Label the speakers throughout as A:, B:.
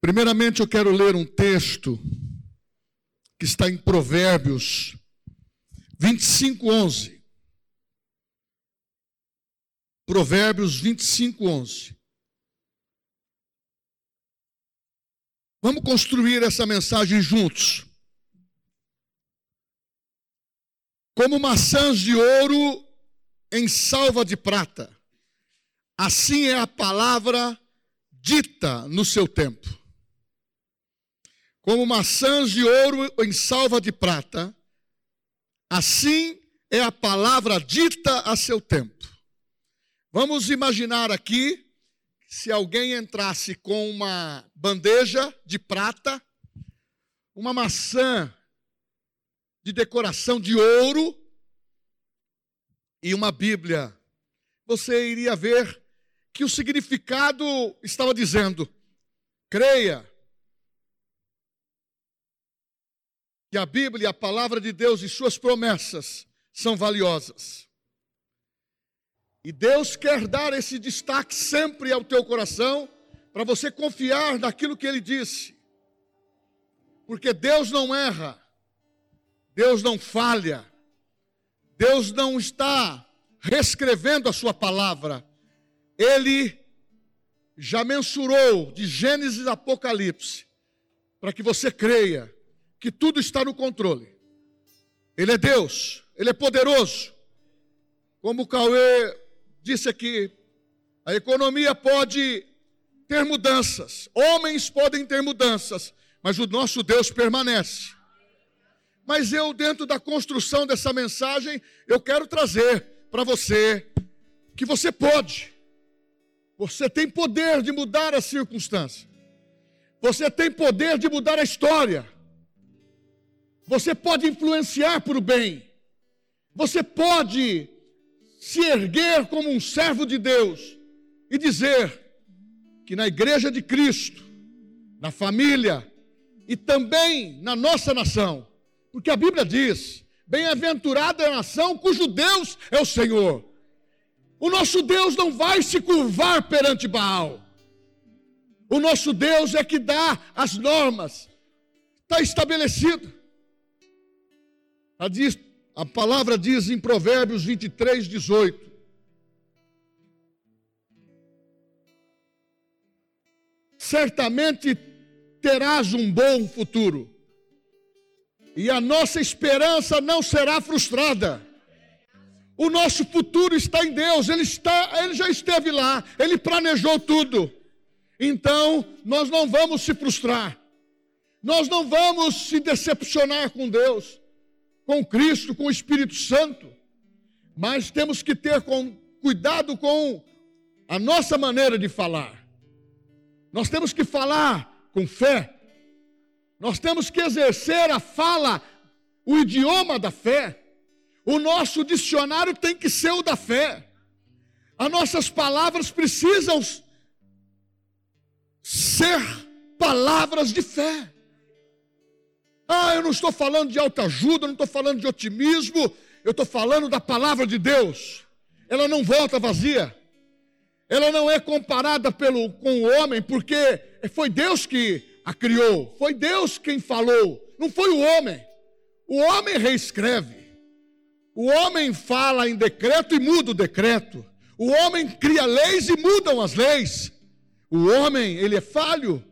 A: Primeiramente, eu quero ler um texto que está em Provérbios 25, 11. Provérbios 25, 11. Vamos construir essa mensagem juntos. Como maçãs de ouro em salva de prata, assim é a palavra dita no seu tempo como maçãs de ouro em salva de prata, assim é a palavra dita a seu tempo. Vamos imaginar aqui se alguém entrasse com uma bandeja de prata, uma maçã de decoração de ouro e uma Bíblia, você iria ver que o significado estava dizendo: creia, que a Bíblia, a palavra de Deus e suas promessas são valiosas. E Deus quer dar esse destaque sempre ao teu coração, para você confiar naquilo que Ele disse. Porque Deus não erra, Deus não falha, Deus não está reescrevendo a Sua palavra, Ele já mensurou de Gênesis a Apocalipse, para que você creia que tudo está no controle. Ele é Deus, Ele é poderoso. Como o Cauê disse aqui, a economia pode ter mudanças, homens podem ter mudanças, mas o nosso Deus permanece. Mas eu, dentro da construção dessa mensagem, eu quero trazer para você que você pode, você tem poder de mudar a circunstância, você tem poder de mudar a história. Você pode influenciar para o bem. Você pode se erguer como um servo de Deus e dizer que na igreja de Cristo, na família e também na nossa nação, porque a Bíblia diz: bem-aventurada é a nação cujo Deus é o Senhor. O nosso Deus não vai se curvar perante Baal. O nosso Deus é que dá as normas, está estabelecido. A, diz, a palavra diz em Provérbios 23, 18: Certamente terás um bom futuro, e a nossa esperança não será frustrada. O nosso futuro está em Deus, ele, está, ele já esteve lá, ele planejou tudo. Então, nós não vamos se frustrar, nós não vamos se decepcionar com Deus com Cristo, com o Espírito Santo, mas temos que ter com, cuidado com a nossa maneira de falar. Nós temos que falar com fé, nós temos que exercer a fala, o idioma da fé. O nosso dicionário tem que ser o da fé. As nossas palavras precisam ser palavras de fé. Ah, eu não estou falando de autoajuda, não estou falando de otimismo, eu estou falando da palavra de Deus. Ela não volta vazia. Ela não é comparada pelo, com o homem, porque foi Deus que a criou, foi Deus quem falou, não foi o homem. O homem reescreve. O homem fala em decreto e muda o decreto. O homem cria leis e mudam as leis. O homem, ele é falho.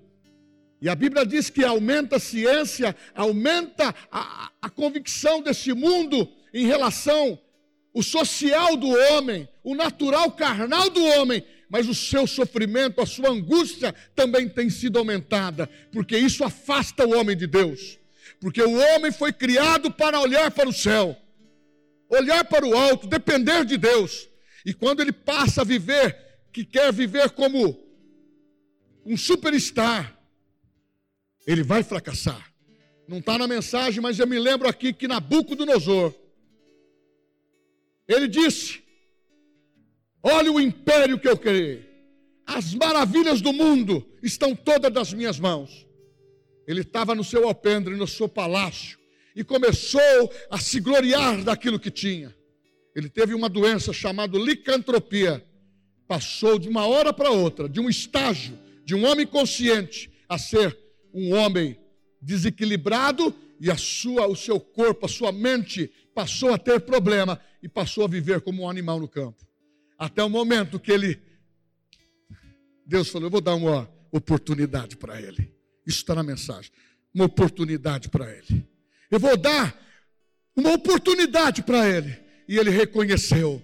A: E a Bíblia diz que aumenta a ciência, aumenta a, a convicção desse mundo em relação o social do homem, o natural carnal do homem, mas o seu sofrimento, a sua angústia também tem sido aumentada, porque isso afasta o homem de Deus. Porque o homem foi criado para olhar para o céu, olhar para o alto, depender de Deus. E quando ele passa a viver, que quer viver como um superstar, ele vai fracassar. Não está na mensagem, mas eu me lembro aqui que Nabucodonosor, ele disse: Olha o império que eu criei, as maravilhas do mundo estão todas nas minhas mãos. Ele estava no seu alpendre, no seu palácio, e começou a se gloriar daquilo que tinha. Ele teve uma doença chamada licantropia. Passou de uma hora para outra, de um estágio de um homem consciente a ser um homem desequilibrado e a sua, o seu corpo, a sua mente passou a ter problema e passou a viver como um animal no campo. Até o momento que ele Deus falou: Eu vou dar uma oportunidade para ele. Isso está na mensagem. Uma oportunidade para ele. Eu vou dar uma oportunidade para ele. E ele reconheceu: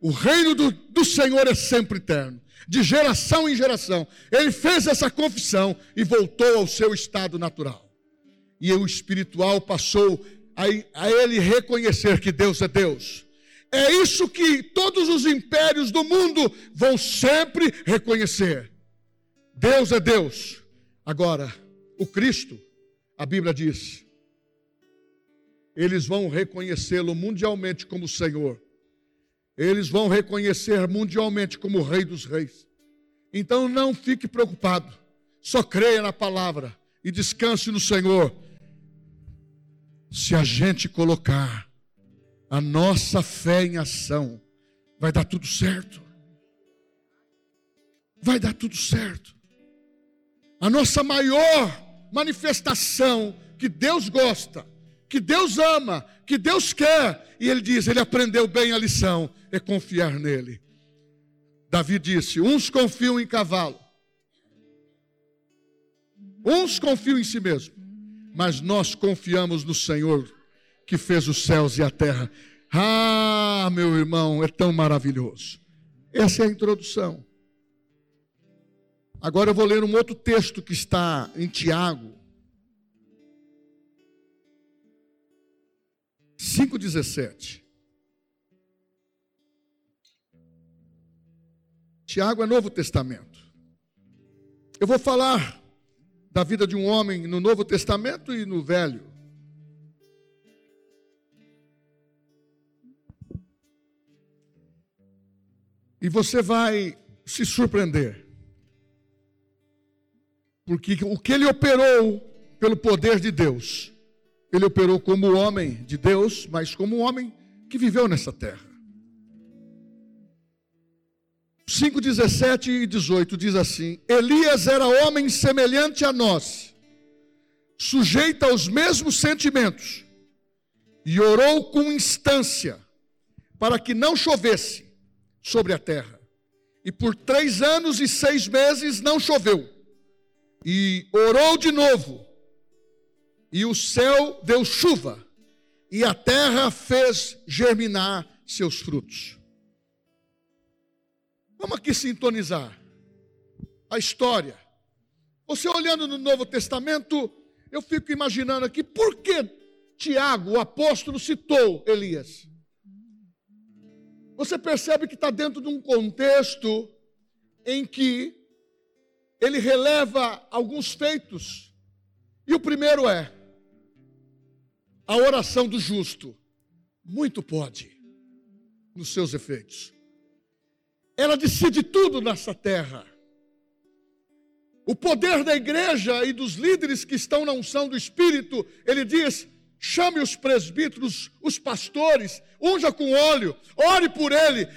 A: o reino do, do Senhor é sempre eterno, de geração em geração. Ele fez essa confissão e voltou ao seu estado natural. E o espiritual passou a, a ele reconhecer que Deus é Deus. É isso que todos os impérios do mundo vão sempre reconhecer. Deus é Deus. Agora, o Cristo, a Bíblia diz, eles vão reconhecê-lo mundialmente como Senhor. Eles vão reconhecer mundialmente como Rei dos Reis. Então não fique preocupado. Só creia na palavra e descanse no Senhor. Se a gente colocar a nossa fé em ação, vai dar tudo certo. Vai dar tudo certo. A nossa maior manifestação que Deus gosta, que Deus ama, que Deus quer, e ele diz: ele aprendeu bem a lição, é confiar nele. Davi disse: uns confiam em cavalo, uns confiam em si mesmo, mas nós confiamos no Senhor que fez os céus e a terra. Ah, meu irmão, é tão maravilhoso. Essa é a introdução. Agora eu vou ler um outro texto que está em Tiago. 5,17. Tiago é Novo Testamento. Eu vou falar da vida de um homem no Novo Testamento e no Velho. E você vai se surpreender. Porque o que ele operou pelo poder de Deus, ele operou como homem de Deus, mas como homem que viveu nessa terra. 5, 17 e 18 diz assim: Elias era homem semelhante a nós, sujeito aos mesmos sentimentos, e orou com instância para que não chovesse sobre a terra. E por três anos e seis meses não choveu. E orou de novo, e o céu deu chuva, e a terra fez germinar seus frutos. Vamos aqui sintonizar a história. Você olhando no Novo Testamento, eu fico imaginando aqui, por que Tiago, o apóstolo, citou Elias? Você percebe que está dentro de um contexto em que ele releva alguns feitos. E o primeiro é a oração do justo. Muito pode nos seus efeitos. Ela decide tudo nessa terra. O poder da igreja e dos líderes que estão na unção do Espírito, ele diz: chame os presbíteros, os pastores, unja com óleo, ore por ele,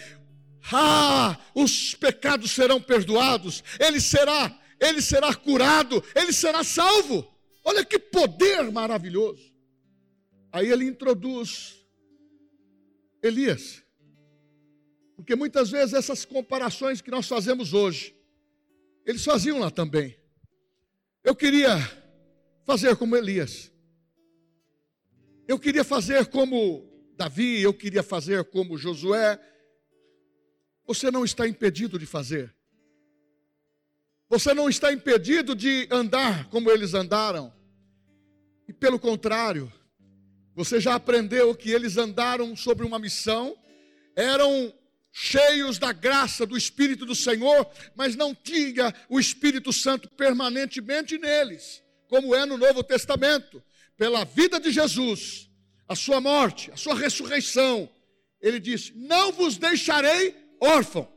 A: ah, os pecados serão perdoados, ele será, ele será curado, ele será salvo. Olha que poder maravilhoso. Aí ele introduz Elias. Porque muitas vezes essas comparações que nós fazemos hoje, eles faziam lá também. Eu queria fazer como Elias. Eu queria fazer como Davi, eu queria fazer como Josué, você não está impedido de fazer. Você não está impedido de andar como eles andaram. E pelo contrário, você já aprendeu que eles andaram sobre uma missão, eram cheios da graça do Espírito do Senhor, mas não tinha o Espírito Santo permanentemente neles, como é no Novo Testamento. Pela vida de Jesus, a sua morte, a sua ressurreição, ele disse: Não vos deixarei órfão,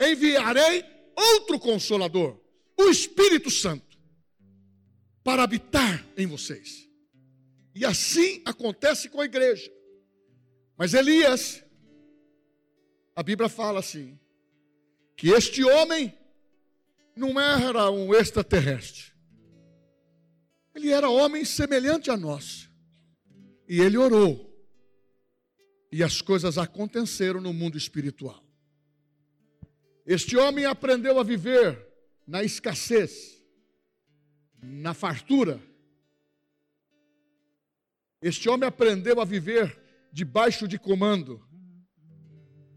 A: enviarei outro consolador, o Espírito Santo, para habitar em vocês. E assim acontece com a igreja. Mas Elias, a Bíblia fala assim, que este homem não era um extraterrestre. Ele era homem semelhante a nós. E ele orou. E as coisas aconteceram no mundo espiritual. Este homem aprendeu a viver na escassez, na fartura. Este homem aprendeu a viver debaixo de comando.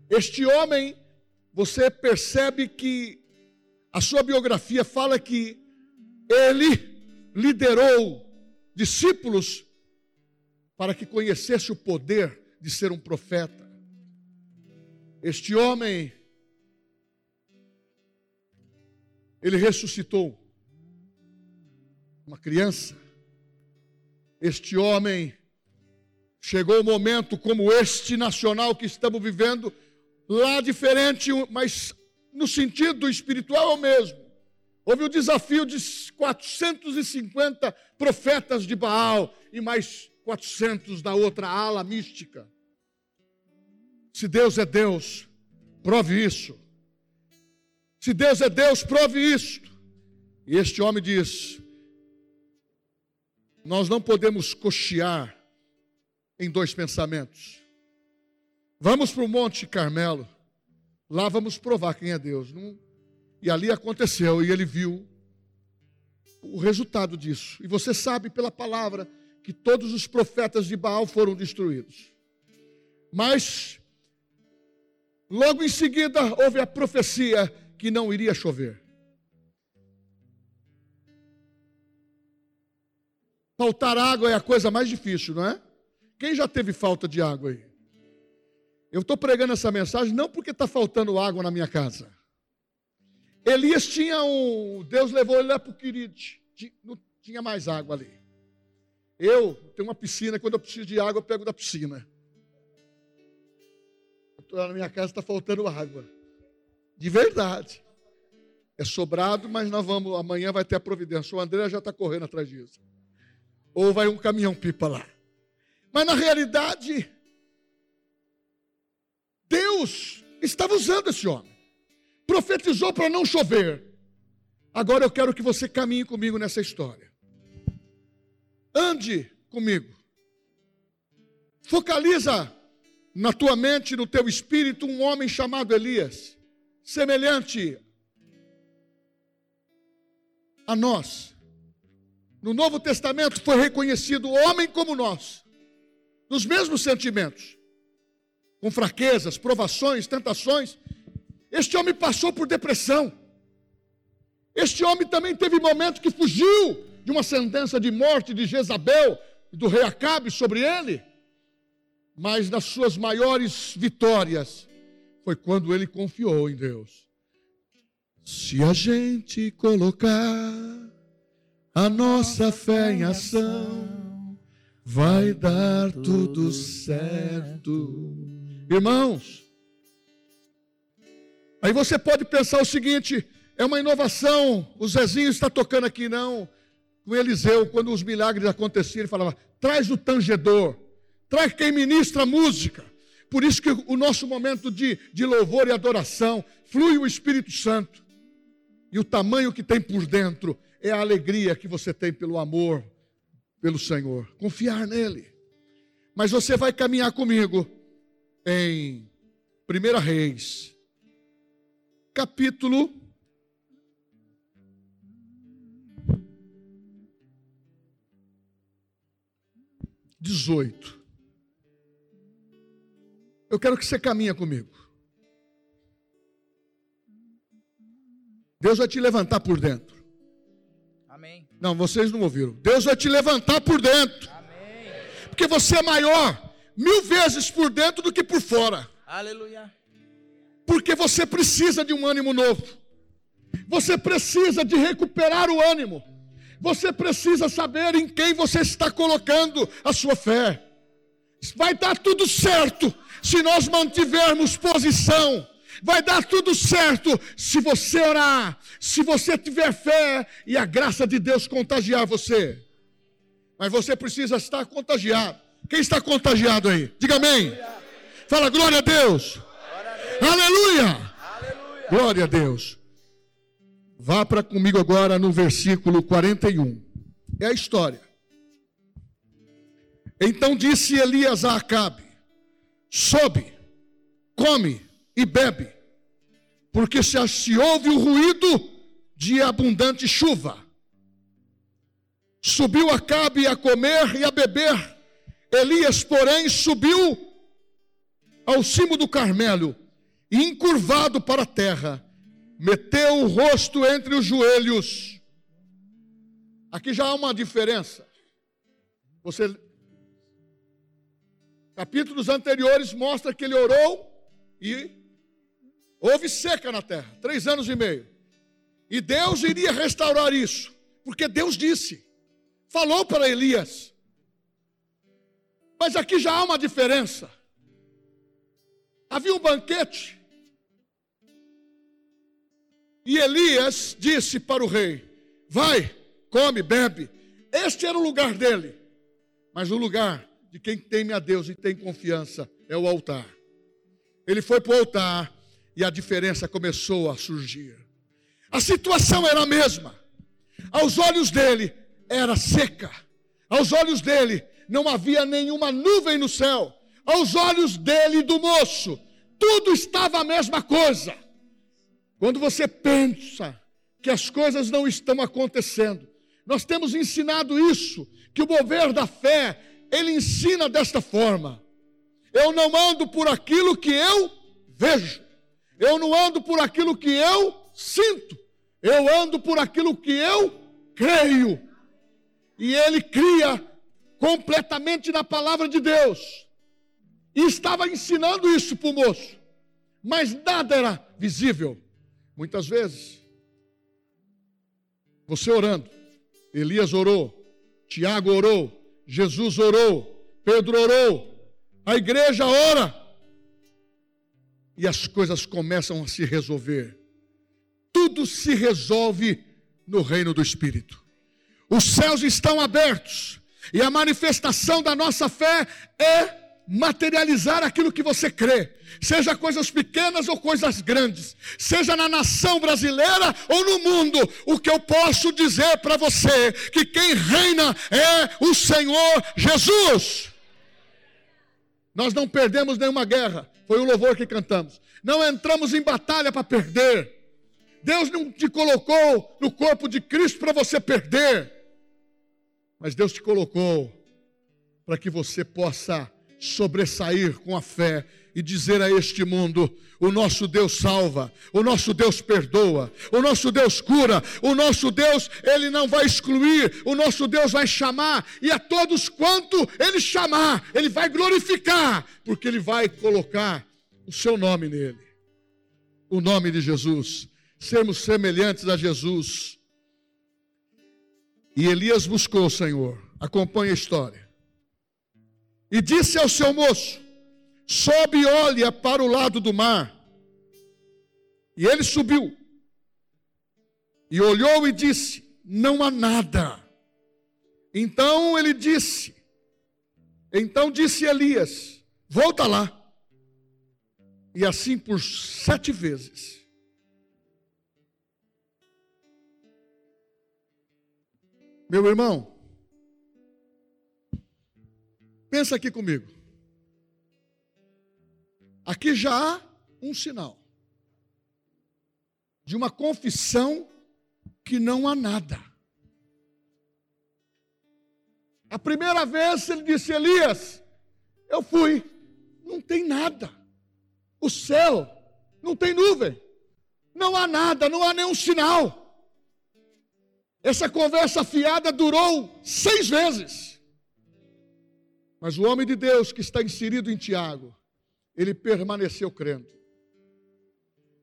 A: Este homem, você percebe que a sua biografia fala que ele liderou discípulos para que conhecesse o poder de ser um profeta. Este homem, ele ressuscitou uma criança. Este homem chegou o momento como este nacional que estamos vivendo, lá diferente, mas no sentido espiritual é o mesmo. Houve o desafio de 450 profetas de Baal e mais 400 da outra ala mística. Se Deus é Deus, prove isso. Se Deus é Deus, prove isto. E este homem diz: Nós não podemos cochear em dois pensamentos. Vamos para o Monte Carmelo, lá vamos provar quem é Deus. Não... E ali aconteceu, e ele viu o resultado disso. E você sabe pela palavra que todos os profetas de Baal foram destruídos. Mas, logo em seguida, houve a profecia que não iria chover. Faltar água é a coisa mais difícil, não é? Quem já teve falta de água aí? Eu estou pregando essa mensagem não porque está faltando água na minha casa. Elias tinha um. Deus levou ele lá para o Quirite. Não tinha mais água ali. Eu tenho uma piscina, quando eu preciso de água, eu pego da piscina. Lá na minha casa, está faltando água. De verdade. É sobrado, mas nós vamos. Amanhã vai ter a providência. O André já está correndo atrás disso. Ou vai um caminhão pipa lá. Mas na realidade, Deus estava usando esse homem. Profetizou para não chover. Agora eu quero que você caminhe comigo nessa história. Ande comigo. Focaliza na tua mente, no teu espírito, um homem chamado Elias, semelhante a nós. No Novo Testamento foi reconhecido homem como nós nos mesmos sentimentos, com fraquezas, provações, tentações. Este homem passou por depressão. Este homem também teve momentos que fugiu de uma sentença de morte de Jezabel e do rei Acabe sobre ele. Mas nas suas maiores vitórias foi quando ele confiou em Deus. Se a gente colocar a nossa fé em ação, vai dar tudo certo. Irmãos, aí você pode pensar o seguinte: é uma inovação, o Zezinho está tocando aqui, não. Com Eliseu, quando os milagres aconteciam, ele falava: traz o tangedor, traz quem ministra música. Por isso que o nosso momento de, de louvor e adoração flui o Espírito Santo. E o tamanho que tem por dentro é a alegria que você tem pelo amor pelo Senhor, confiar nele. Mas você vai caminhar comigo em 1 Reis, capítulo dezoito. Eu quero que você caminhe comigo. Deus vai te levantar por dentro. Não, vocês não ouviram. Deus vai te levantar por dentro. Amém. Porque você é maior mil vezes por dentro do que por fora. Aleluia. Porque você precisa de um ânimo novo. Você precisa de recuperar o ânimo. Você precisa saber em quem você está colocando a sua fé. Vai dar tudo certo se nós mantivermos posição vai dar tudo certo se você orar, se você tiver fé e a graça de Deus contagiar você. Mas você precisa estar contagiado. Quem está contagiado aí? Diga amém. Fala glória a Deus. Aleluia. Glória a Deus. Vá para comigo agora no versículo 41. é a história. Então disse Elias a Acabe: Sobe, come e bebe, porque se, se ouve o ruído de abundante chuva. Subiu Acabe a comer e a beber. Elias, porém, subiu ao cimo do Carmelo e, encurvado para a terra, meteu o rosto entre os joelhos. Aqui já há uma diferença. Você capítulos anteriores mostra que ele orou e houve seca na terra, três anos e meio. E Deus iria restaurar isso, porque Deus disse, falou para Elias. Mas aqui já há uma diferença. Havia um banquete. E Elias disse para o rei: Vai, come, bebe. Este era o lugar dele. Mas o lugar de quem teme a Deus e tem confiança é o altar. Ele foi para o altar e a diferença começou a surgir. A situação era a mesma. Aos olhos dele era seca. Aos olhos dele não havia nenhuma nuvem no céu. Aos olhos dele e do moço, tudo estava a mesma coisa. Quando você pensa que as coisas não estão acontecendo, nós temos ensinado isso, que o mover da fé, ele ensina desta forma: eu não ando por aquilo que eu vejo, eu não ando por aquilo que eu sinto, eu ando por aquilo que eu creio. E ele cria completamente na palavra de Deus. E estava ensinando isso para o moço, mas nada era visível. Muitas vezes, você orando, Elias orou, Tiago orou, Jesus orou, Pedro orou, a igreja ora, e as coisas começam a se resolver. Tudo se resolve no reino do Espírito. Os céus estão abertos, e a manifestação da nossa fé é materializar aquilo que você crê, seja coisas pequenas ou coisas grandes, seja na nação brasileira ou no mundo. O que eu posso dizer para você que quem reina é o Senhor Jesus. Nós não perdemos nenhuma guerra, foi o louvor que cantamos. Não entramos em batalha para perder. Deus não te colocou no corpo de Cristo para você perder. Mas Deus te colocou para que você possa sobressair com a fé e dizer a este mundo: o nosso Deus salva, o nosso Deus perdoa, o nosso Deus cura, o nosso Deus, ele não vai excluir, o nosso Deus vai chamar, e a todos quanto ele chamar, ele vai glorificar, porque ele vai colocar o seu nome nele, o nome de Jesus, sermos semelhantes a Jesus. E Elias buscou o Senhor. Acompanhe a história. E disse ao seu moço: Sobe e olha para o lado do mar. E ele subiu. E olhou e disse: Não há nada. Então ele disse: Então disse Elias: Volta lá. E assim por sete vezes. Meu irmão, pensa aqui comigo. Aqui já há um sinal de uma confissão que não há nada. A primeira vez ele disse: Elias, eu fui, não tem nada. O céu não tem nuvem, não há nada, não há nenhum sinal. Essa conversa fiada durou seis vezes. Mas o homem de Deus que está inserido em Tiago, ele permaneceu crendo.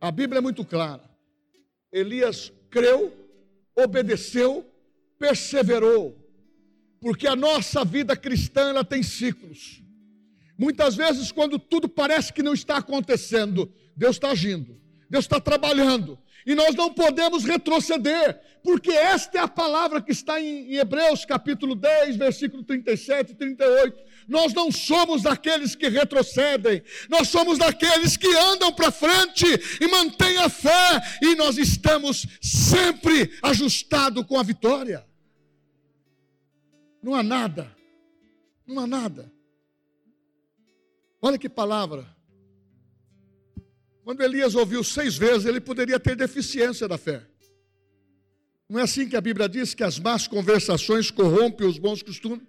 A: A Bíblia é muito clara. Elias creu, obedeceu, perseverou. Porque a nossa vida cristã ela tem ciclos. Muitas vezes, quando tudo parece que não está acontecendo, Deus está agindo, Deus está trabalhando, e nós não podemos retroceder, porque esta é a palavra que está em Hebreus capítulo 10, versículo 37 e 38. Nós não somos daqueles que retrocedem, nós somos daqueles que andam para frente e mantêm a fé, e nós estamos sempre ajustados com a vitória. Não há nada. Não há nada. Olha que palavra. Quando Elias ouviu seis vezes, ele poderia ter deficiência da fé. Não é assim que a Bíblia diz que as más conversações corrompem os bons costumes?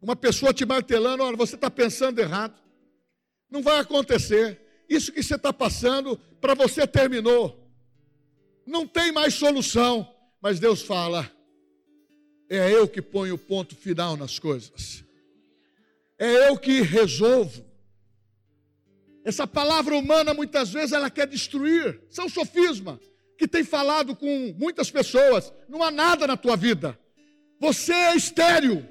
A: Uma pessoa te martelando, olha, você está pensando errado. Não vai acontecer. Isso que você está passando, para você terminou. Não tem mais solução. Mas Deus fala: é eu que ponho o ponto final nas coisas. É eu que resolvo. Essa palavra humana muitas vezes ela quer destruir. São sofisma que tem falado com muitas pessoas. Não há nada na tua vida. Você é estéril.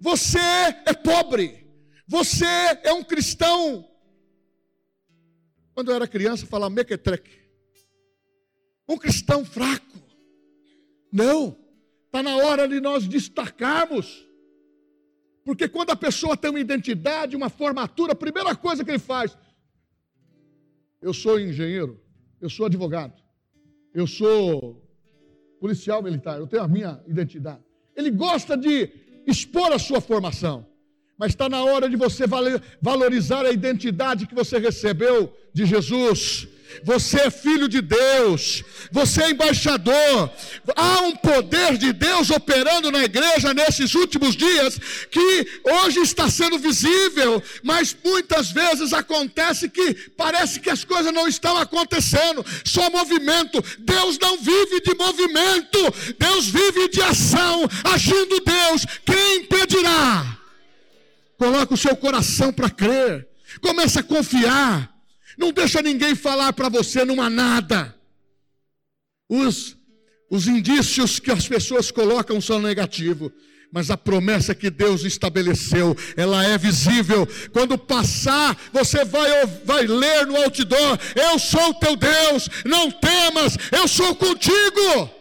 A: Você é pobre. Você é um cristão. Quando eu era criança, falava mequetreque. Um cristão fraco. Não. Está na hora de nós destacarmos. Porque quando a pessoa tem uma identidade, uma formatura, a primeira coisa que ele faz, eu sou engenheiro, eu sou advogado, eu sou policial militar, eu tenho a minha identidade. Ele gosta de expor a sua formação, mas está na hora de você valorizar a identidade que você recebeu de Jesus você é filho de Deus, você é embaixador. Há um poder de Deus operando na igreja nesses últimos dias que hoje está sendo visível, mas muitas vezes acontece que parece que as coisas não estão acontecendo, só movimento. Deus não vive de movimento, Deus vive de ação, agindo Deus. Quem impedirá? Coloca o seu coração para crer, comece a confiar. Não deixa ninguém falar para você, há nada. Os, os indícios que as pessoas colocam são negativos. Mas a promessa que Deus estabeleceu, ela é visível. Quando passar, você vai, vai ler no outdoor: Eu sou teu Deus, não temas, eu sou contigo.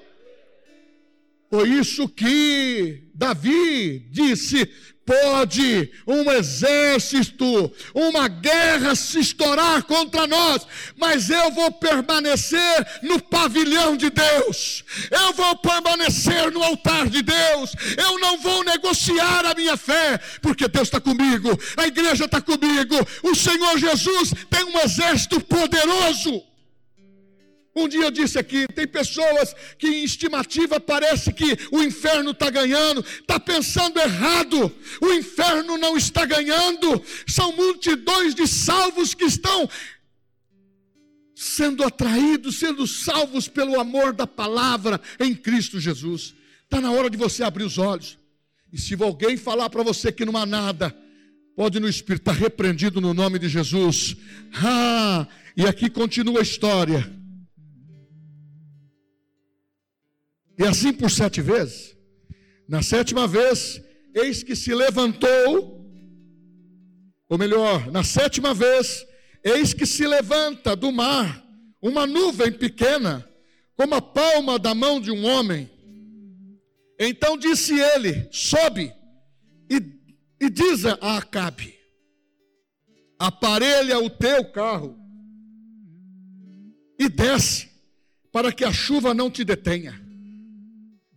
A: Foi isso que Davi disse pode um exército, uma guerra se estourar contra nós, mas eu vou permanecer no pavilhão de Deus, eu vou permanecer no altar de Deus, eu não vou negociar a minha fé, porque Deus está comigo, a igreja está comigo, o Senhor Jesus tem um exército poderoso. Um dia eu disse aqui: tem pessoas que em estimativa parece que o inferno está ganhando, está pensando errado, o inferno não está ganhando, são multidões de salvos que estão sendo atraídos, sendo salvos pelo amor da palavra em Cristo Jesus. Está na hora de você abrir os olhos. E se alguém falar para você que não há nada, pode no Espírito estar tá repreendido no nome de Jesus. Ah, e aqui continua a história. E assim por sete vezes. Na sétima vez, eis que se levantou, ou melhor, na sétima vez, eis que se levanta do mar uma nuvem pequena, como a palma da mão de um homem. Então disse ele: Sobe e, e diz a Acabe: Aparelha o teu carro e desce, para que a chuva não te detenha.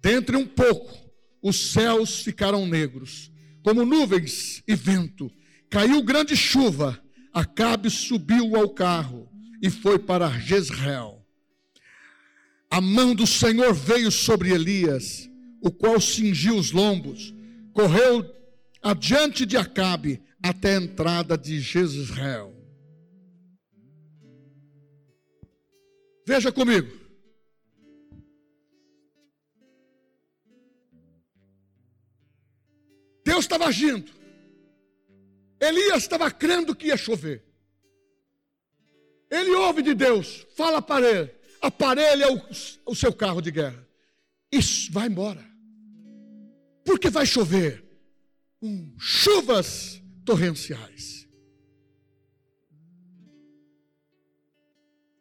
A: Dentre um pouco, os céus ficaram negros, como nuvens e vento. Caiu grande chuva. Acabe subiu ao carro e foi para Jezreel. A mão do Senhor veio sobre Elias, o qual cingiu os lombos, correu adiante de Acabe até a entrada de Jezreel. Veja comigo. Deus estava agindo. Elias estava crendo que ia chover. Ele ouve de Deus, fala para ele, aparelha o, o seu carro de guerra. Isso, vai embora. Porque vai chover. Um, chuvas torrenciais.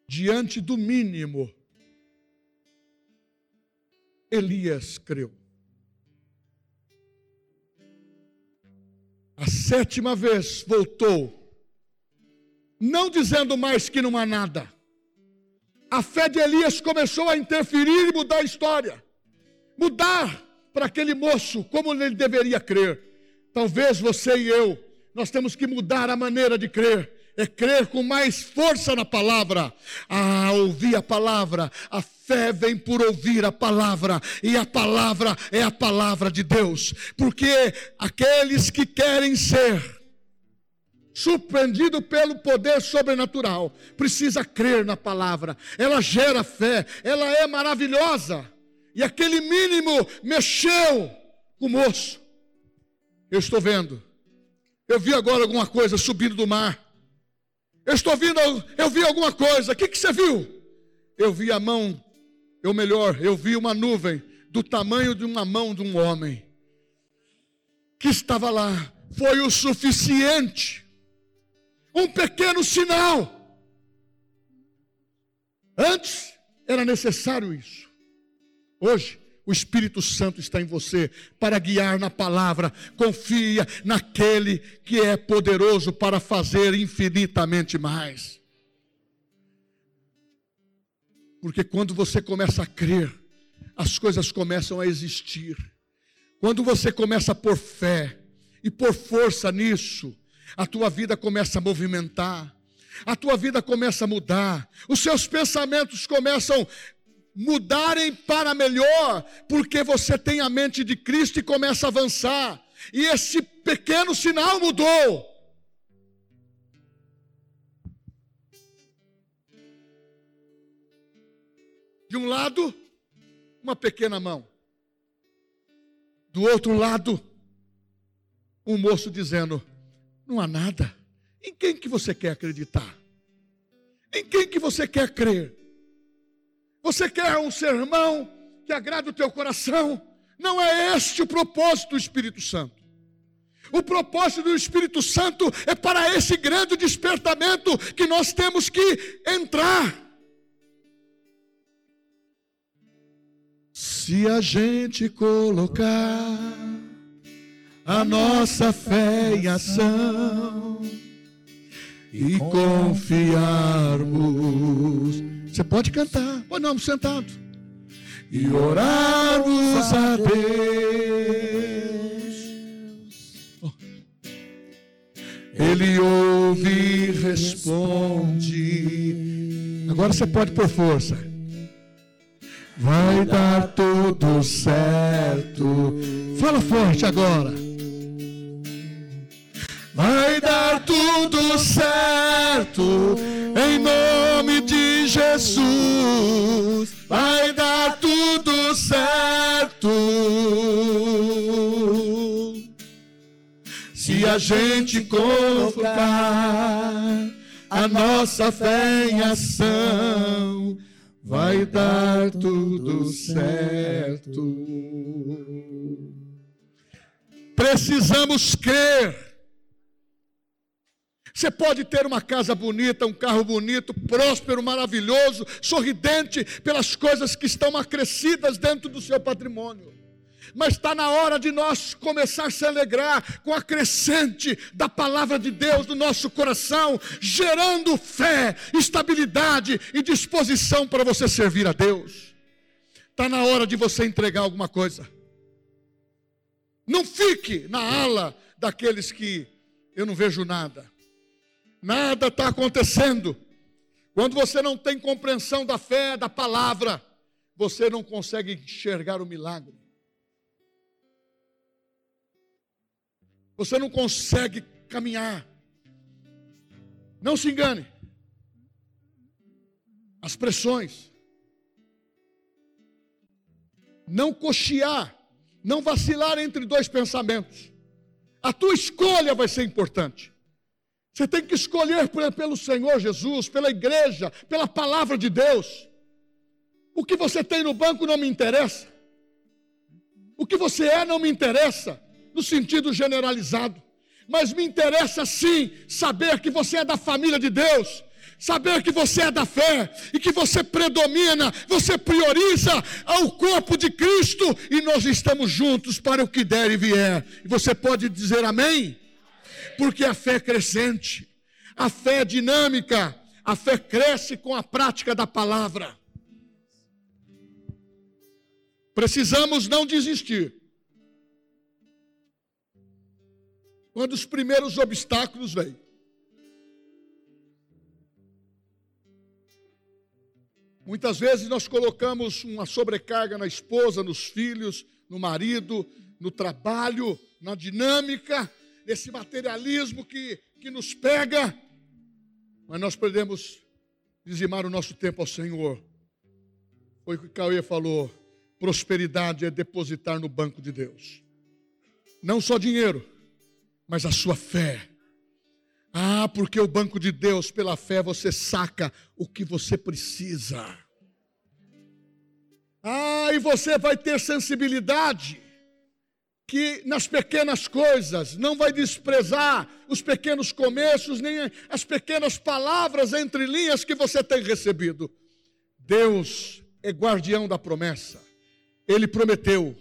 A: Diante do mínimo, Elias creu. A sétima vez voltou, não dizendo mais que não há nada. A fé de Elias começou a interferir e mudar a história, mudar para aquele moço como ele deveria crer. Talvez você e eu, nós temos que mudar a maneira de crer. É crer com mais força na palavra. Ah, ouvir a palavra. A fé vem por ouvir a palavra. E a palavra é a palavra de Deus. Porque aqueles que querem ser surpreendido pelo poder sobrenatural, precisa crer na palavra. Ela gera fé, ela é maravilhosa. E aquele mínimo mexeu com o moço. Eu estou vendo. Eu vi agora alguma coisa subindo do mar. Eu estou vendo, eu vi alguma coisa. O que, que você viu? Eu vi a mão, ou melhor, eu vi uma nuvem do tamanho de uma mão de um homem que estava lá. Foi o suficiente um pequeno sinal. Antes era necessário isso. Hoje, o Espírito Santo está em você para guiar na palavra. Confia naquele que é poderoso para fazer infinitamente mais. Porque quando você começa a crer, as coisas começam a existir. Quando você começa a pôr fé e pôr força nisso, a tua vida começa a movimentar, a tua vida começa a mudar, os seus pensamentos começam mudarem para melhor, porque você tem a mente de Cristo e começa a avançar, e esse pequeno sinal mudou. De um lado, uma pequena mão. Do outro lado, um moço dizendo: não há nada. Em quem que você quer acreditar? Em quem que você quer crer? Você quer um sermão que agrade o teu coração? Não é este o propósito do Espírito Santo. O propósito do Espírito Santo é para esse grande despertamento que nós temos que entrar. Se a gente colocar a nossa fé em ação e confiarmos. Você pode cantar, pode não, sentado. E orarmos a Deus. Ele ouve e responde. Agora você pode por força. Vai dar tudo certo. Fala forte agora vai tudo certo, em nome de Jesus, vai dar tudo certo. Se a gente colocar a nossa fé em ação, vai dar tudo certo. Precisamos crer você pode ter uma casa bonita, um carro bonito, próspero, maravilhoso, sorridente pelas coisas que estão acrescidas dentro do seu patrimônio. Mas está na hora de nós começar a se alegrar com a crescente da palavra de Deus no nosso coração, gerando fé, estabilidade e disposição para você servir a Deus. Está na hora de você entregar alguma coisa. Não fique na ala daqueles que eu não vejo nada nada está acontecendo. Quando você não tem compreensão da fé, da palavra, você não consegue enxergar o milagre. Você não consegue caminhar. Não se engane. As pressões. Não cochear. Não vacilar entre dois pensamentos. A tua escolha vai ser importante. Você tem que escolher pelo Senhor Jesus, pela igreja, pela palavra de Deus. O que você tem no banco não me interessa. O que você é não me interessa, no sentido generalizado. Mas me interessa sim saber que você é da família de Deus, saber que você é da fé e que você predomina, você prioriza ao corpo de Cristo e nós estamos juntos para o que der e vier. E você pode dizer amém? porque a fé é crescente, a fé é dinâmica, a fé cresce com a prática da palavra. Precisamos não desistir. Quando os primeiros obstáculos vêm. Muitas vezes nós colocamos uma sobrecarga na esposa, nos filhos, no marido, no trabalho, na dinâmica, nesse materialismo que, que nos pega, mas nós podemos dizimar o nosso tempo ao Senhor. Foi o que Cauê falou: prosperidade é depositar no banco de Deus, não só dinheiro, mas a sua fé. Ah, porque o banco de Deus, pela fé, você saca o que você precisa. Ah, e você vai ter sensibilidade que nas pequenas coisas não vai desprezar os pequenos começos, nem as pequenas palavras entre linhas que você tem recebido. Deus é guardião da promessa. Ele prometeu,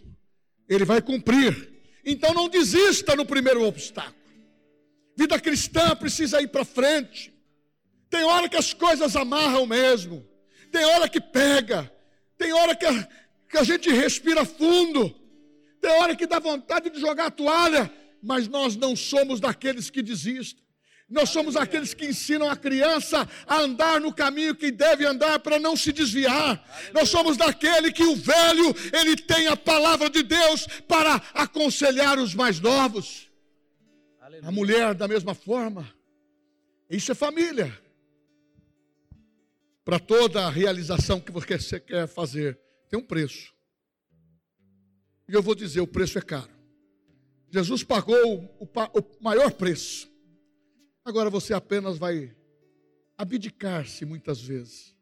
A: ele vai cumprir. Então não desista no primeiro obstáculo. Vida cristã precisa ir para frente. Tem hora que as coisas amarram mesmo. Tem hora que pega. Tem hora que a, que a gente respira fundo. Tem hora que dá vontade de jogar a toalha. Mas nós não somos daqueles que desistem. Nós somos aqueles que ensinam a criança a andar no caminho que deve andar para não se desviar. Nós somos daquele que o velho, ele tem a palavra de Deus para aconselhar os mais novos. A mulher, da mesma forma. Isso é família. Para toda a realização que você quer fazer, tem um preço. E eu vou dizer: o preço é caro. Jesus pagou o, o maior preço. Agora você apenas vai abdicar-se muitas vezes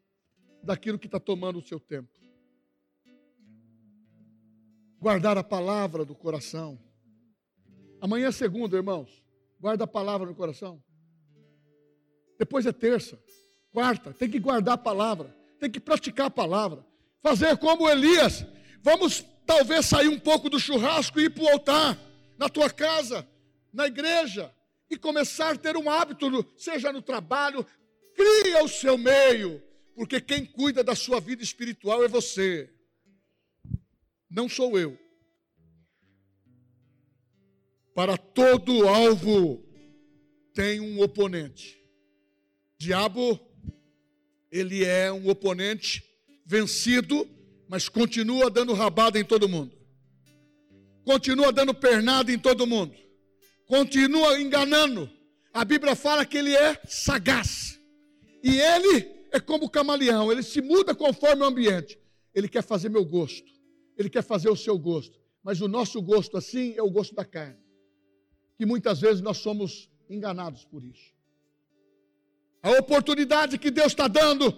A: daquilo que está tomando o seu tempo. Guardar a palavra do coração. Amanhã é segunda, irmãos. Guarda a palavra no coração. Depois é terça, quarta. Tem que guardar a palavra. Tem que praticar a palavra. Fazer como Elias. Vamos talvez sair um pouco do churrasco e ir para o altar. Na tua casa, na igreja. E começar a ter um hábito, seja no trabalho. Cria o seu meio. Porque quem cuida da sua vida espiritual é você. Não sou eu. Para todo alvo tem um oponente. Diabo, ele é um oponente vencido, mas continua dando rabada em todo mundo. Continua dando pernada em todo mundo. Continua enganando. A Bíblia fala que ele é sagaz. E ele é como camaleão, ele se muda conforme o ambiente. Ele quer fazer meu gosto. Ele quer fazer o seu gosto. Mas o nosso gosto assim é o gosto da carne que muitas vezes nós somos enganados por isso. A oportunidade que Deus está dando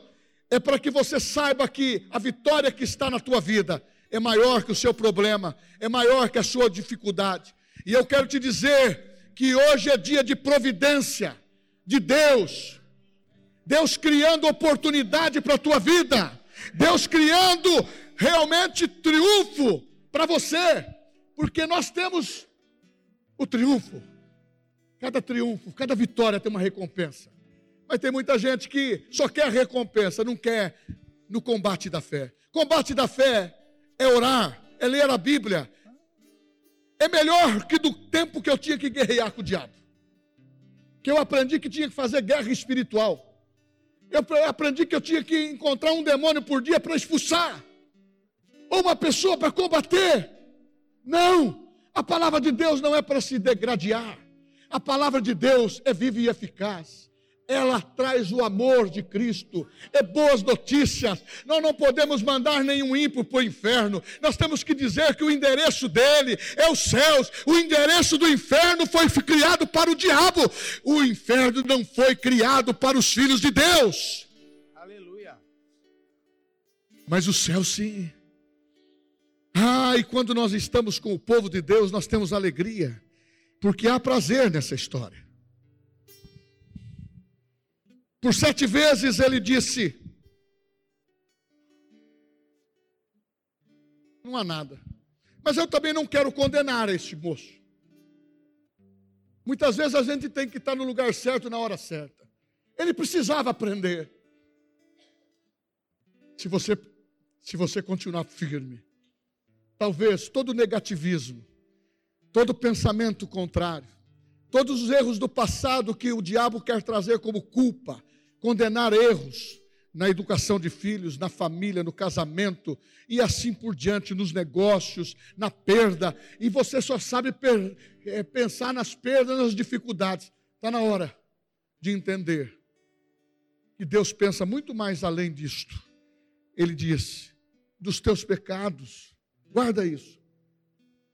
A: é para que você saiba que a vitória que está na tua vida é maior que o seu problema, é maior que a sua dificuldade. E eu quero te dizer que hoje é dia de providência de Deus. Deus criando oportunidade para a tua vida. Deus criando realmente triunfo para você. Porque nós temos o triunfo. Cada triunfo, cada vitória tem uma recompensa. Mas tem muita gente que só quer recompensa, não quer no combate da fé. Combate da fé é orar, é ler a Bíblia. É melhor que do tempo que eu tinha que guerrear com o diabo. Que eu aprendi que tinha que fazer guerra espiritual. Eu aprendi que eu tinha que encontrar um demônio por dia para expulsar. Ou uma pessoa para combater. Não! A palavra de Deus não é para se degradar. A palavra de Deus é viva e eficaz. Ela traz o amor de Cristo, é boas notícias. Nós não podemos mandar nenhum ímpio para o inferno. Nós temos que dizer que o endereço dele é os céus. O endereço do inferno foi criado para o diabo. O inferno não foi criado para os filhos de Deus. Aleluia. Mas o céu sim. Ah, e quando nós estamos com o povo de Deus, nós temos alegria, porque há prazer nessa história. Por sete vezes ele disse: Não há nada. Mas eu também não quero condenar este moço. Muitas vezes a gente tem que estar no lugar certo na hora certa. Ele precisava aprender. Se você, se você continuar firme, talvez todo negativismo, todo pensamento contrário, Todos os erros do passado que o diabo quer trazer como culpa, condenar erros na educação de filhos, na família, no casamento e assim por diante, nos negócios, na perda, e você só sabe é, pensar nas perdas, nas dificuldades. Está na hora de entender que Deus pensa muito mais além disto. Ele diz: dos teus pecados, guarda isso.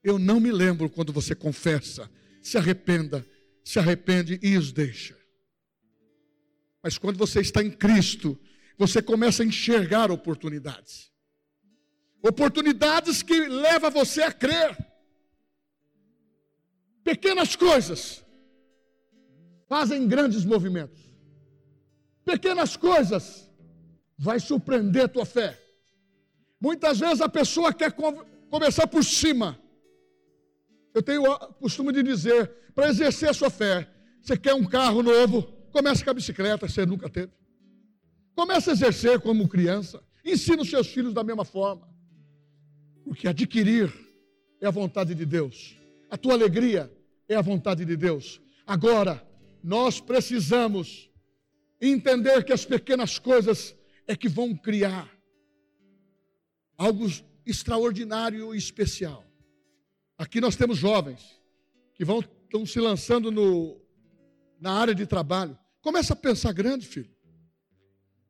A: Eu não me lembro quando você confessa, se arrependa, se arrepende e os deixa. Mas quando você está em Cristo, você começa a enxergar oportunidades. Oportunidades que levam você a crer. Pequenas coisas fazem grandes movimentos. Pequenas coisas vai surpreender a tua fé. Muitas vezes a pessoa quer começar por cima. Eu tenho o costume de dizer, para exercer a sua fé, você quer um carro novo, comece com a bicicleta, você nunca teve. Comece a exercer como criança. Ensina os seus filhos da mesma forma. Porque adquirir é a vontade de Deus. A tua alegria é a vontade de Deus. Agora, nós precisamos entender que as pequenas coisas é que vão criar algo extraordinário e especial. Aqui nós temos jovens que vão estão se lançando no, na área de trabalho. Começa a pensar grande, filho.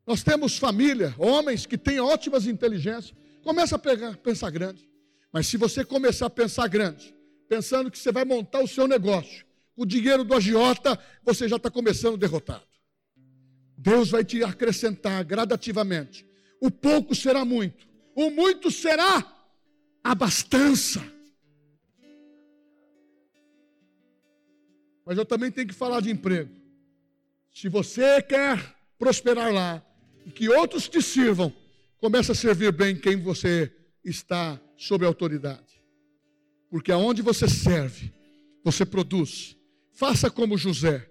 A: Nós temos família, homens que têm ótimas inteligências. Começa a pegar, pensar grande. Mas se você começar a pensar grande, pensando que você vai montar o seu negócio, o dinheiro do agiota, você já está começando derrotado. Deus vai te acrescentar gradativamente. O pouco será muito, o muito será abastança. Mas eu também tenho que falar de emprego. Se você quer prosperar lá e que outros te sirvam, comece a servir bem quem você está sob autoridade. Porque aonde você serve, você produz. Faça como José.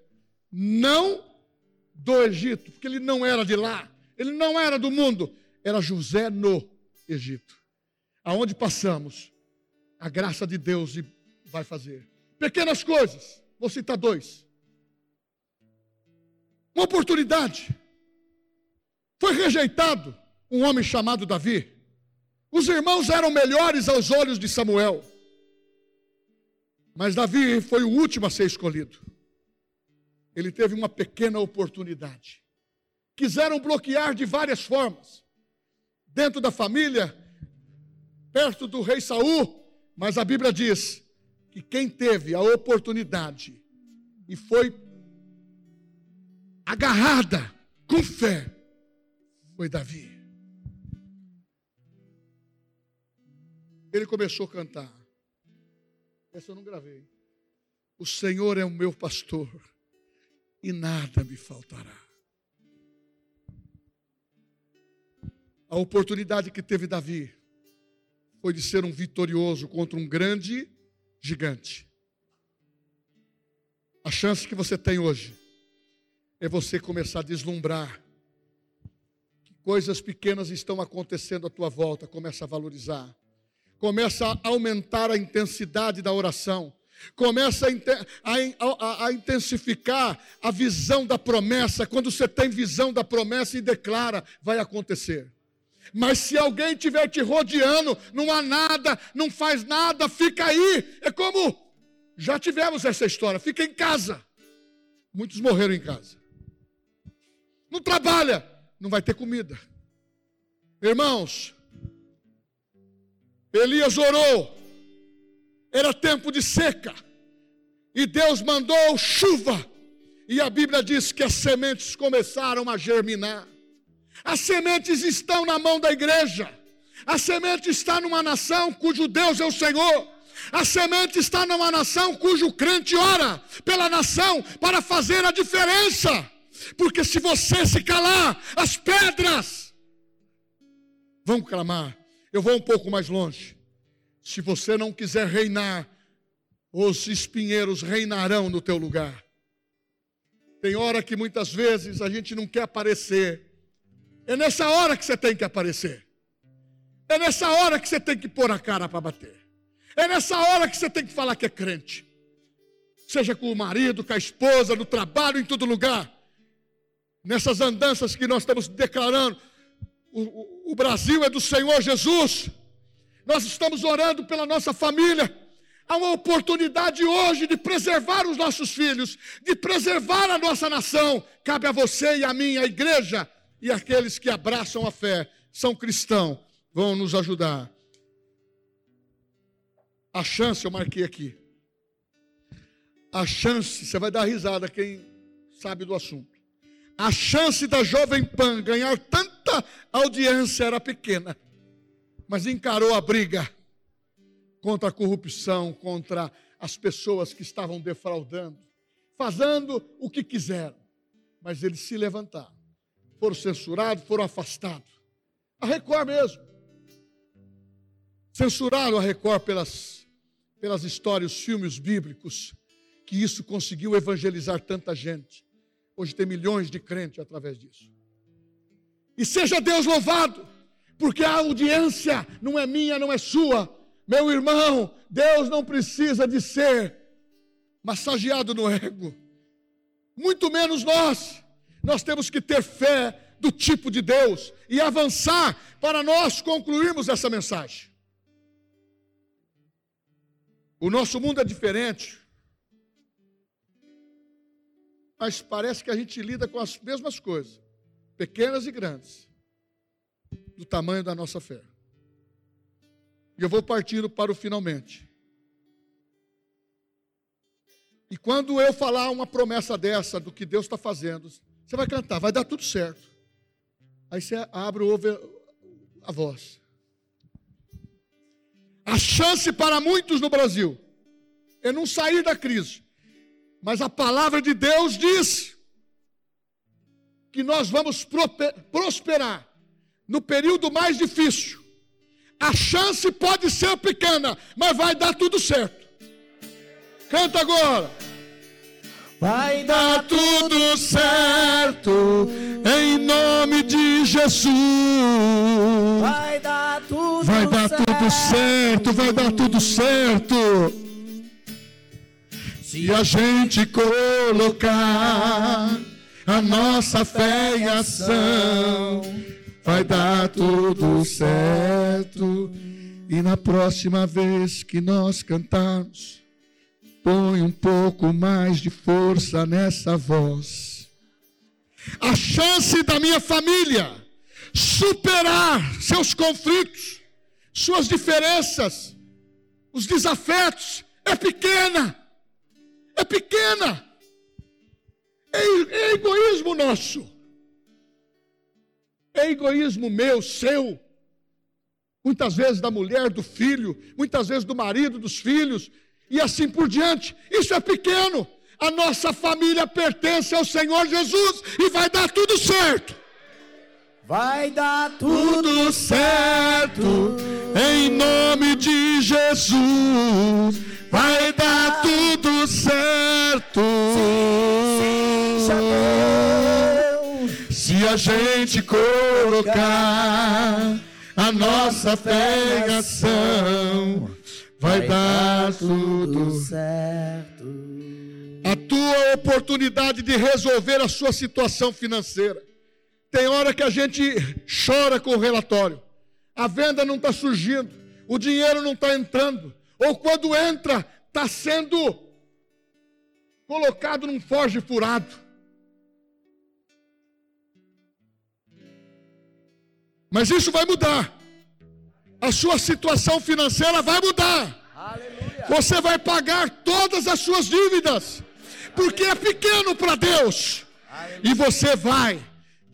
A: Não do Egito, porque ele não era de lá, ele não era do mundo, era José no Egito. Aonde passamos, a graça de Deus vai fazer. Pequenas coisas, vou citar dois. Uma oportunidade. Foi rejeitado um homem chamado Davi. Os irmãos eram melhores aos olhos de Samuel. Mas Davi foi o último a ser escolhido ele teve uma pequena oportunidade. Quiseram bloquear de várias formas. Dentro da família, perto do rei Saul, mas a Bíblia diz que quem teve a oportunidade e foi agarrada com fé foi Davi. Ele começou a cantar. Essa eu não gravei. O Senhor é o meu pastor e nada me faltará. A oportunidade que teve Davi foi de ser um vitorioso contra um grande gigante. A chance que você tem hoje é você começar a deslumbrar que coisas pequenas estão acontecendo à tua volta, começa a valorizar. Começa a aumentar a intensidade da oração Começa a, intensificar a visão da promessa. Quando você tem visão da promessa e declara, vai acontecer. Mas se alguém estiver te rodeando, não há nada, não faz nada, fica aí. É como já tivemos essa história, fica em casa. Muitos morreram em casa. Não trabalha, não vai ter comida. Irmãos, Elias orou, era tempo de seca, e Deus mandou chuva, e a Bíblia diz que as sementes começaram a germinar. As sementes estão na mão da igreja, a semente está numa nação cujo Deus é o Senhor. A semente está numa nação cujo crente ora pela nação para fazer a diferença. Porque se você se calar, as pedras vão clamar. Eu vou um pouco mais longe. Se você não quiser reinar, os espinheiros reinarão no teu lugar. Tem hora que muitas vezes a gente não quer aparecer. É nessa hora que você tem que aparecer. É nessa hora que você tem que pôr a cara para bater. É nessa hora que você tem que falar que é crente. seja com o marido, com a esposa, no trabalho, em todo lugar. Nessas andanças que nós estamos declarando, o, o, Brasil é do Senhor Jesus. Nós estamos orando pela nossa família. Há uma oportunidade hoje de preservar os nossos filhos, de preservar a nossa nação. Cabe a você e a mim, a igreja e aqueles que abraçam a fé, são cristãos, vão nos ajudar. A chance, eu marquei aqui. A chance, você vai dar risada quem sabe do assunto. A chance da Jovem Pan ganhar tanta audiência era pequena, mas encarou a briga contra a corrupção, contra as pessoas que estavam defraudando, fazendo o que quiseram. Mas eles se levantaram, foram censurados, foram afastados. A Record mesmo. Censuraram a Record pelas, pelas histórias, os filmes bíblicos, que isso conseguiu evangelizar tanta gente. Hoje tem milhões de crentes através disso. E seja Deus louvado, porque a audiência não é minha, não é sua, meu irmão, Deus não precisa de ser massageado no ego, muito menos nós. Nós temos que ter fé do tipo de Deus e avançar para nós concluirmos essa mensagem. O nosso mundo é diferente, mas parece que a gente lida com as mesmas coisas, pequenas e grandes, do tamanho da nossa fé. E eu vou partindo para o finalmente. E quando eu falar uma promessa dessa, do que Deus está fazendo, você vai cantar, vai dar tudo certo. Aí você abre ouve a voz. A chance para muitos no Brasil é não sair da crise. Mas a palavra de Deus diz que nós vamos prosperar no período mais difícil a chance pode ser pequena, mas vai dar tudo certo. Canta agora.
B: Vai dar tudo certo em nome de Jesus.
C: Vai dar tudo
A: vai dar
C: certo.
A: tudo certo, vai dar tudo certo. Se a gente colocar a nossa fé em ação vai dar tudo certo. E na próxima vez que nós cantarmos, põe um pouco mais de força nessa voz. A chance da minha família superar seus conflitos, suas diferenças, os desafetos, é pequena. É pequena. É, é egoísmo nosso é egoísmo meu, seu, muitas vezes da mulher, do filho, muitas vezes do marido, dos filhos, e assim por diante. Isso é pequeno. A nossa família pertence ao Senhor Jesus e vai dar tudo certo.
C: Vai dar tudo,
A: tudo certo em nome de Jesus. Vai dar tudo certo.
C: Sim, sim,
A: se a gente colocar a nossa fé em ação, vai dar tudo
C: certo.
A: A tua oportunidade de resolver a sua situação financeira. Tem hora que a gente chora com o relatório. A venda não está surgindo, o dinheiro não está entrando, ou quando entra, está sendo colocado num forge furado. Mas isso vai mudar. A sua situação financeira vai mudar.
C: Aleluia.
A: Você vai pagar todas as suas dívidas, porque é pequeno para Deus. Aleluia. E você vai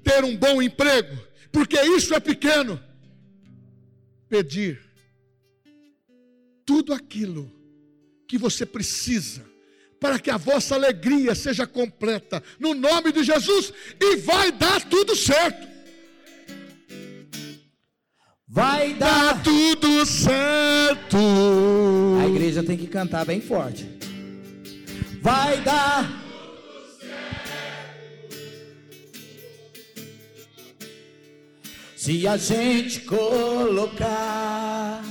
A: ter um bom emprego, porque isso é pequeno. Pedir tudo aquilo que você precisa para que a vossa alegria seja completa, no nome de Jesus, e vai dar tudo certo.
C: Vai dar
A: tá tudo certo.
C: A igreja tem que cantar bem forte. Vai dar Se a gente colocar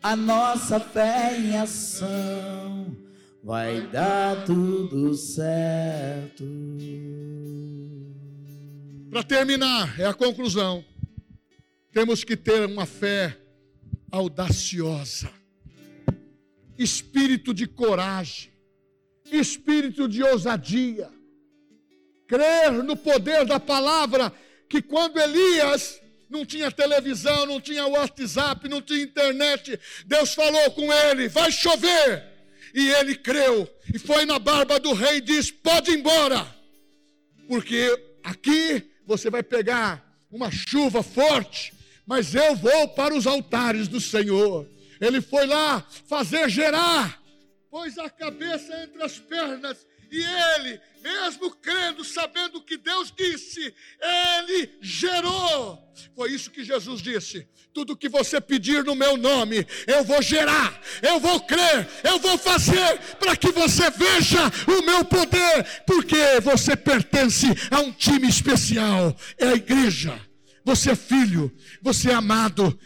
C: a nossa fé em ação, vai dar tudo certo.
A: Para terminar, é a conclusão. Temos que ter uma fé audaciosa, espírito de coragem, espírito de ousadia, crer no poder da palavra, que quando Elias não tinha televisão, não tinha WhatsApp, não tinha internet, Deus falou com ele: vai chover. E ele creu, e foi na barba do rei e disse: pode ir embora, porque aqui você vai pegar uma chuva forte, mas eu vou para os altares do Senhor. Ele foi lá fazer gerar, pôs a cabeça entre as pernas, e ele, mesmo crendo, sabendo o que Deus disse, ele gerou. Foi isso que Jesus disse: tudo que você pedir no meu nome, eu vou gerar, eu vou crer, eu vou fazer para que você veja o meu poder, porque você pertence a um time especial, é a igreja. Você é filho, você é amado,